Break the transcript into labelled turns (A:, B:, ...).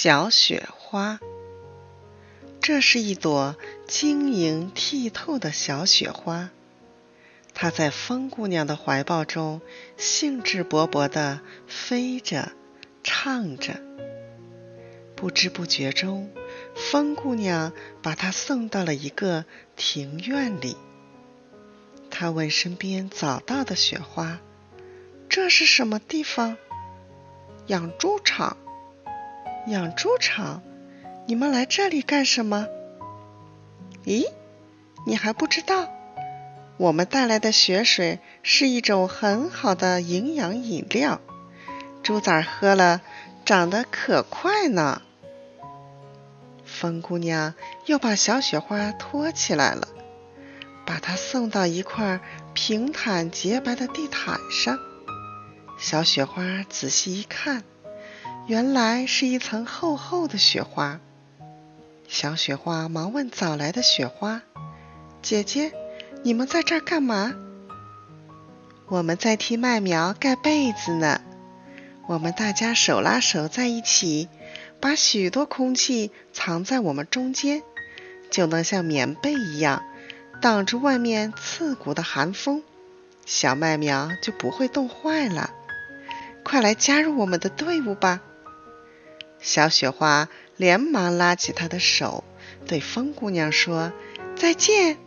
A: 小雪花，这是一朵晶莹剔透的小雪花。它在风姑娘的怀抱中兴致勃勃地飞着，唱着。不知不觉中，风姑娘把它送到了一个庭院里。她问身边早到的雪花：“这是什么地方？”“养猪场。”“养猪场？你们来这里干什么？”“咦，你还不知道？我们带来的雪水是一种很好的营养饮料，猪崽喝了长得可快呢。”风姑娘又把小雪花托起来了，把它送到一块平坦洁白的地毯上。小雪花仔细一看，原来是一层厚厚的雪花。小雪花忙问早来的雪花：“姐姐，你们在这儿干嘛？”“我们在替麦苗盖被子呢。我们大家手拉手在一起。”把许多空气藏在我们中间，就能像棉被一样挡住外面刺骨的寒风，小麦苗就不会冻坏了。快来加入我们的队伍吧！小雪花连忙拉起她的手，对风姑娘说：“再见。”